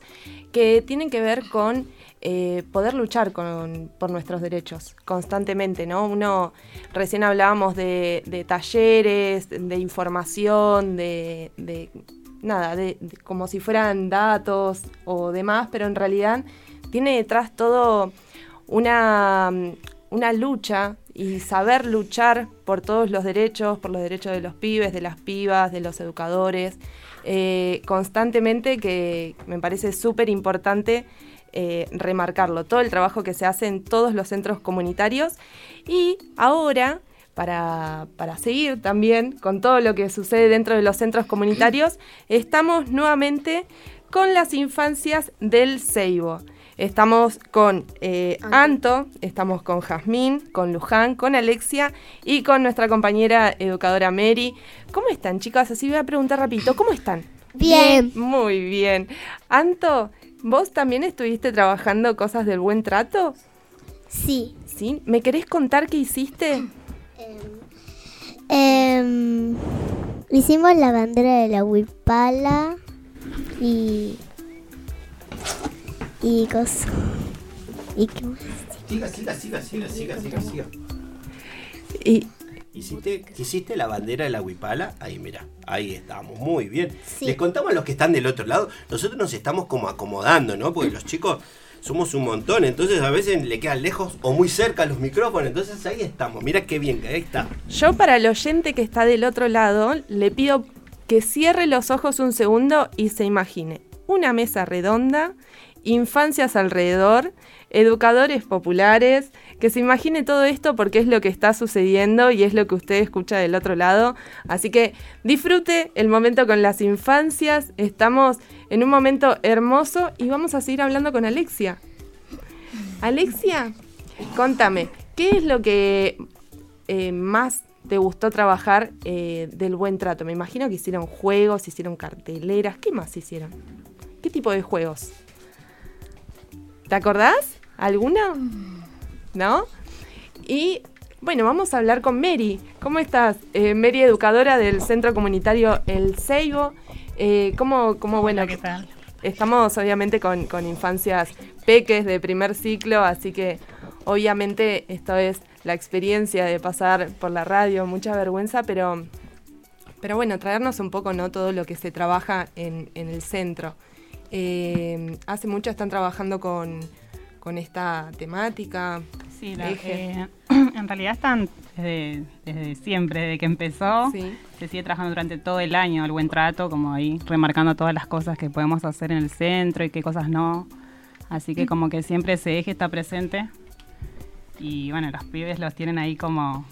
que tienen que ver con eh, poder luchar con- por nuestros derechos constantemente, ¿no? Uno, recién hablábamos de, talleres, de información, de- nada, de, como si fueran datos o demás, pero en realidad tiene detrás todo una, una lucha y saber luchar por todos los derechos, por los derechos de los pibes, de las pibas, de los educadores, eh, constantemente que me parece súper importante eh, remarcarlo, todo el trabajo que se hace en todos los centros comunitarios. Y ahora... Para, para seguir también con todo lo que sucede dentro de los centros comunitarios, estamos nuevamente con las infancias del Ceibo. Estamos con eh, Anto, estamos con Jazmín, con Luján, con Alexia y con nuestra compañera educadora Mary. ¿Cómo están, chicas? Así voy a preguntar rapidito, ¿cómo están? Bien. Muy bien. Anto, ¿vos también estuviste trabajando cosas del buen trato? Sí. ¿Sí? ¿Me querés contar qué hiciste? Em, hicimos la bandera de la huipala y. y cosas. ¿Y qué más? Siga, siga, siga, siga, siga, siga, siga. Y ¿Hiciste, ¿Hiciste la bandera de la huipala? Ahí, mira, ahí estamos, muy bien. Sí. Les contamos a los que están del otro lado, nosotros nos estamos como acomodando, ¿no? Porque los chicos somos un montón, entonces a veces le quedan lejos o muy cerca los micrófonos, entonces ahí estamos, mira qué bien, ahí está. Yo para el oyente que está del otro lado, le pido que cierre los ojos un segundo y se imagine una mesa redonda, infancias alrededor, educadores populares, que se imagine todo esto porque es lo que está sucediendo y es lo que usted escucha del otro lado. Así que disfrute el momento con las infancias, estamos en un momento hermoso y vamos a seguir hablando con Alexia. Alexia, contame, ¿qué es lo que eh, más te gustó trabajar eh, del buen trato? Me imagino que hicieron juegos, hicieron carteleras, ¿qué más hicieron? ¿Qué tipo de juegos? ¿Te acordás? ¿Alguna? ¿No? Y bueno, vamos a hablar con Mary. ¿Cómo estás? Eh, Mary, educadora del Centro Comunitario El Ceibo. Eh, ¿Cómo, cómo, bueno, ¿qué tal? Estamos obviamente con, con infancias peques de primer ciclo, así que obviamente esto es la experiencia de pasar por la radio, mucha vergüenza, pero, pero bueno, traernos un poco ¿no? todo lo que se trabaja en, en el centro. Eh, hace mucho están trabajando con, con esta temática. Sí, la- eje. eh, (clears throat) en realidad están desde, desde siempre, desde que empezó. Sí. Se sigue trabajando durante todo el año el buen trato, como ahí remarcando todas las cosas que podemos hacer en el centro y qué cosas no. Así que como que siempre ese eje está presente. Y bueno, los pibes los tienen ahí como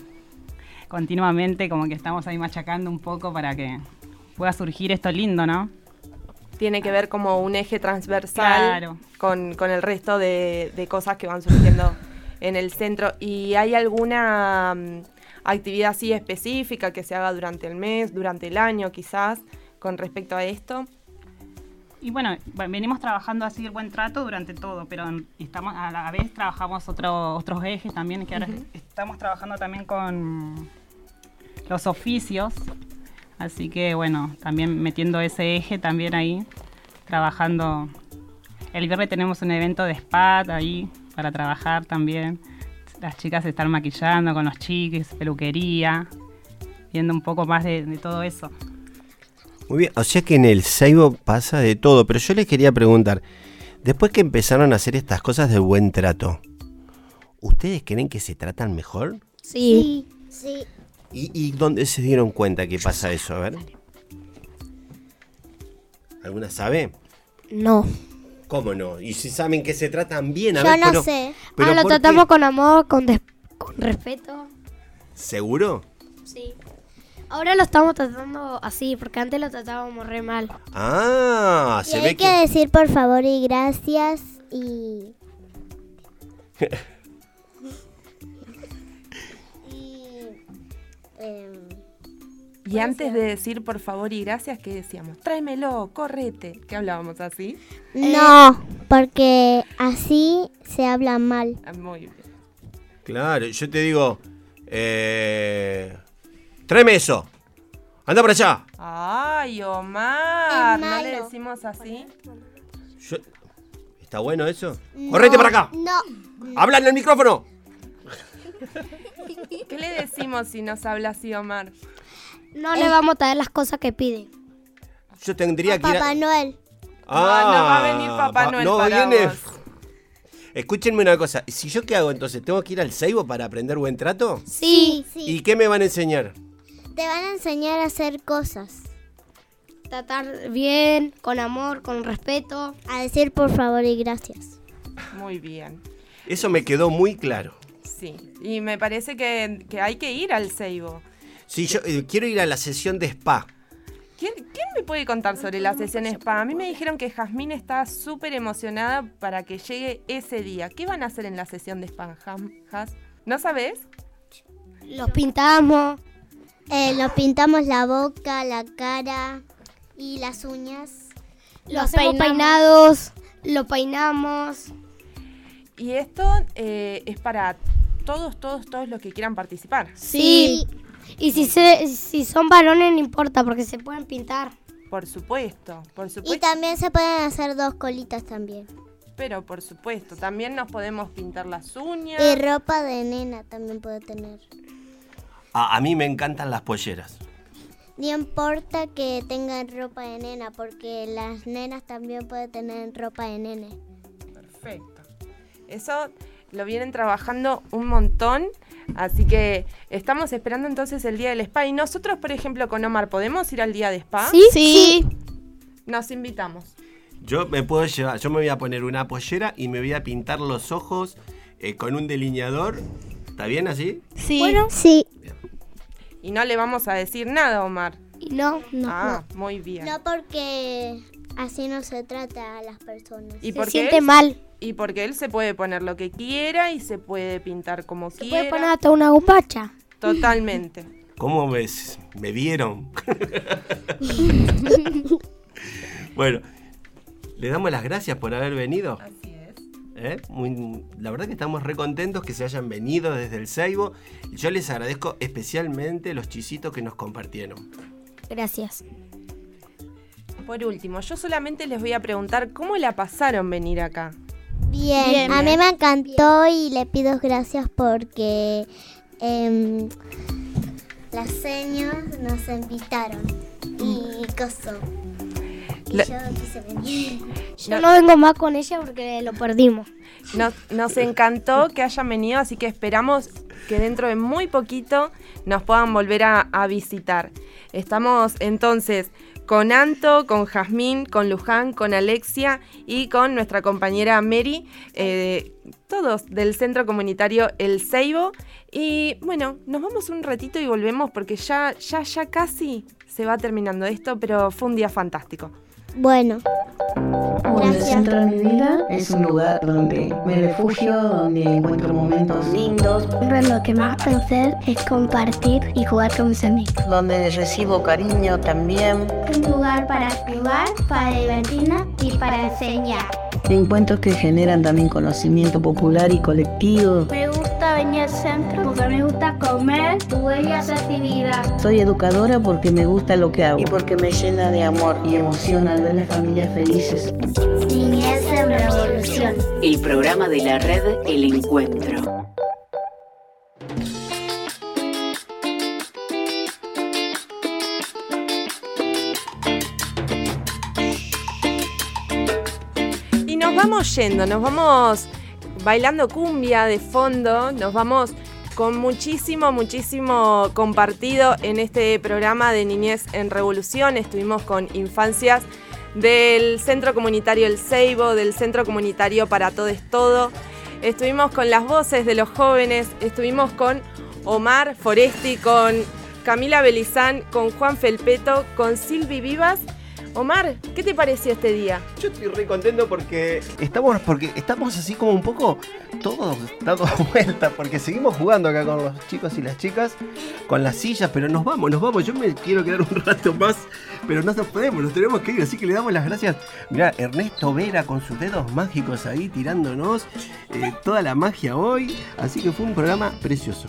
continuamente, como que estamos ahí machacando un poco para que pueda surgir esto lindo, ¿no? Tiene que ver como un eje transversal Claro. con, con el resto de, de cosas que van surgiendo en el centro. ¿Y hay alguna mm, actividad así específica que se haga durante el mes, durante el año quizás, con respecto a esto? Y bueno, venimos trabajando así el buen trato durante todo, pero estamos a la vez trabajamos otro- otros ejes también, que ahora estamos trabajando también con los oficios, así que bueno, también metiendo ese eje también ahí, trabajando. El viernes tenemos un evento de spa ahí para trabajar también. Las chicas se están maquillando con los chiques, peluquería, viendo un poco más de- de todo eso. Muy bien, o sea que en el Seibo pasa de todo, pero yo les quería preguntar, después que empezaron a hacer estas cosas de buen trato, ¿ustedes creen que se tratan mejor? Sí. Sí. ¿Y, y dónde se dieron cuenta que pasa eso? A ver. ¿Alguna sabe? No. ¿Cómo no? ¿Y si saben que se tratan bien? A Yo ver, no pero- sé. pero ah, lo tratamos con amor, con, con respeto. ¿Seguro? Sí. Ahora lo estamos tratando así, porque antes lo tratábamos re mal. Ah, Y se hay ve que... que... decir por favor y gracias y (laughs) Y antes de decir por favor y gracias, ¿qué decíamos? Tráemelo, correte. ¿Qué hablábamos así? no, porque así se habla mal. Ah, Muy bien. Claro, yo te digo, eh, tráeme eso. Anda por allá. Ay, Omar, ¿no le decimos así? Yo- ¿Está bueno eso? No, ¡Correte para acá! No. ¡Habla en el micrófono! ¿Qué le decimos si nos habla así, Omar? No le vamos a traer las cosas que pide. Yo tendría que ir Papá. Noel. Ah, No, no va a venir Papá pa- Noel no para viene. vos. Escúchenme una cosa. Si yo qué hago entonces, ¿tengo que ir al Seibo para aprender buen trato? Sí. ¿Y qué me van a enseñar? Te van a enseñar a hacer cosas. Tratar bien, con amor, con respeto. A decir por favor y gracias. Muy bien. Eso me quedó muy claro. Sí. Y me parece que, que hay que ir al Seibo. Sí, yo eh, quiero ir a la sesión de spa. ¿Quién, quién me puede contar sobre la sesión spa? A mí me dijeron que Jazmín está súper emocionada para que llegue ese día. ¿Qué van a hacer en la sesión de spa, Jaz? ¿No sabes? Los pintamos. Eh, nos pintamos la boca, la cara y las uñas. Los peinados. Lo peinamos. Y esto eh, es para todos, todos, todos los que quieran participar. Sí. Y si, se, si son varones no importa porque se pueden pintar. Por supuesto, por Y supuesto. también se pueden hacer dos colitas también. Pero por supuesto, también nos podemos pintar las uñas. Y ropa de nena también puede tener. A, a mí me encantan las polleras. No importa que tengan ropa de nena, porque las nenas también pueden tener ropa de nene. Perfecto. Eso lo vienen trabajando un montón. Así que estamos esperando entonces el día del spa. Y nosotros, por ejemplo, con Omar, ¿podemos ir al día de spa? ¿Sí? Sí. Nos invitamos. Yo me puedo llevar, yo me voy a poner una pollera y me voy a pintar los ojos eh, con un delineador. ¿Está bien así? Sí. Bueno, sí. Y no le vamos a decir nada, Omar. No, no. Ah, muy bien. No porque así no se trata a las personas. Y Se porque siente él- mal. Y porque él se puede poner lo que quiera y se puede pintar como Se quiera. puede poner hasta una gupacha. Totalmente. ¿Cómo me, me vieron? (laughs) bueno, le damos las gracias por haber venido. Así es. ¿Eh? Muy- la verdad que estamos re contentos que se hayan venido desde el Seibo. Yo les agradezco especialmente los chisitos que nos compartieron. Gracias. Por último, yo solamente les voy a preguntar cómo la pasaron venir acá. Bien, Bien, a bien. mí me encantó y le pido gracias porque em, las señas nos invitaron y coso. La- Yo quise venir. (laughs) Yo no vengo más con ella porque lo perdimos. (laughs) Nos, nos encantó que hayan venido, así que esperamos que dentro de muy poquito nos puedan volver a, a visitar. Estamos entonces con Anto, con Jazmín, con Luján, con Alexia y con nuestra compañera Mary, eh, todos del centro comunitario El Ceibo. Y bueno, nos vamos un ratito y volvemos porque ya, ya, ya casi se va terminando esto, pero fue un día fantástico. Bueno. Donde el centro de mi vida es un lugar donde me refugio, donde encuentro momentos lindos, Pero lo que más puedo hacer es compartir y jugar con mis amigos. donde recibo cariño también. Un lugar para jugar, para divertirnos y para enseñar. Encuentros que generan también conocimiento popular y colectivo. Me gusta venir al centro porque me gusta comer, hacer actividades. Soy educadora porque me gusta lo que hago y porque me llena de amor y emoción al ver las familias felices. Niñez en revolución. El programa de la red El Encuentro. Nos vamos yendo, nos vamos bailando cumbia de fondo, nos vamos con muchísimo, muchísimo compartido en este programa de Niñez en Revolución. Estuvimos con infancias del Centro Comunitario El Ceibo, del Centro Comunitario Para Todo es Todo. Estuvimos con las voces de los jóvenes, estuvimos con Omar Foresti, con Camila Belizán, con Juan Felpeto, con Silvi Vivas. Omar, ¿qué te pareció este día? Yo estoy re contento porque estamos, porque estamos así como un poco todos dando (laughs) vuelta, porque seguimos jugando acá con los chicos y las chicas, con las sillas, pero nos vamos, nos vamos. Yo me quiero quedar un (laughs) rato más, pero no nos podemos, nos tenemos que ir, así que le damos las gracias. Mirá, Ernesto Vera con sus dedos mágicos ahí tirándonos eh, toda la magia hoy, así que fue un programa precioso.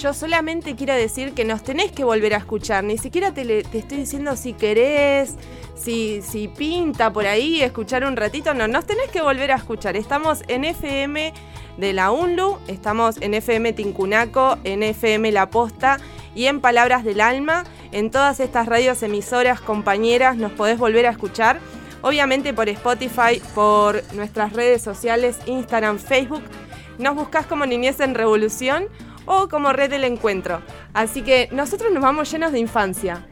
Yo solamente quiero decir que nos tenés que volver a escuchar. Ni siquiera te, te estoy diciendo si querés, si, si pinta por ahí, escuchar un ratito. No, nos tenés que volver a escuchar. Estamos en FM de la UNLU, estamos en FM Tincunaco, en FM La Posta y en Palabras del Alma. En todas estas radios emisoras, compañeras, nos podés volver a escuchar. Obviamente por Spotify, por nuestras redes sociales, Instagram, Facebook. Nos buscás como Niñez en Revolución o como Red del Encuentro. Así que nosotros nos vamos llenos de infancia.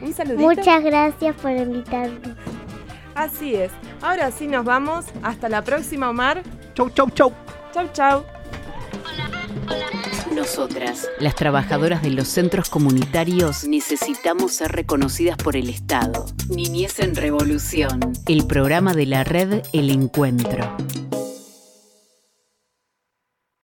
Un saludito. Muchas gracias por invitarnos. Así es. Ahora sí nos vamos. Hasta la próxima, Omar. Chau, chau, chau. Chau, chau. Nosotras, las trabajadoras de los centros comunitarios, necesitamos ser reconocidas por el Estado. Niñez en Revolución. El programa de la red El Encuentro.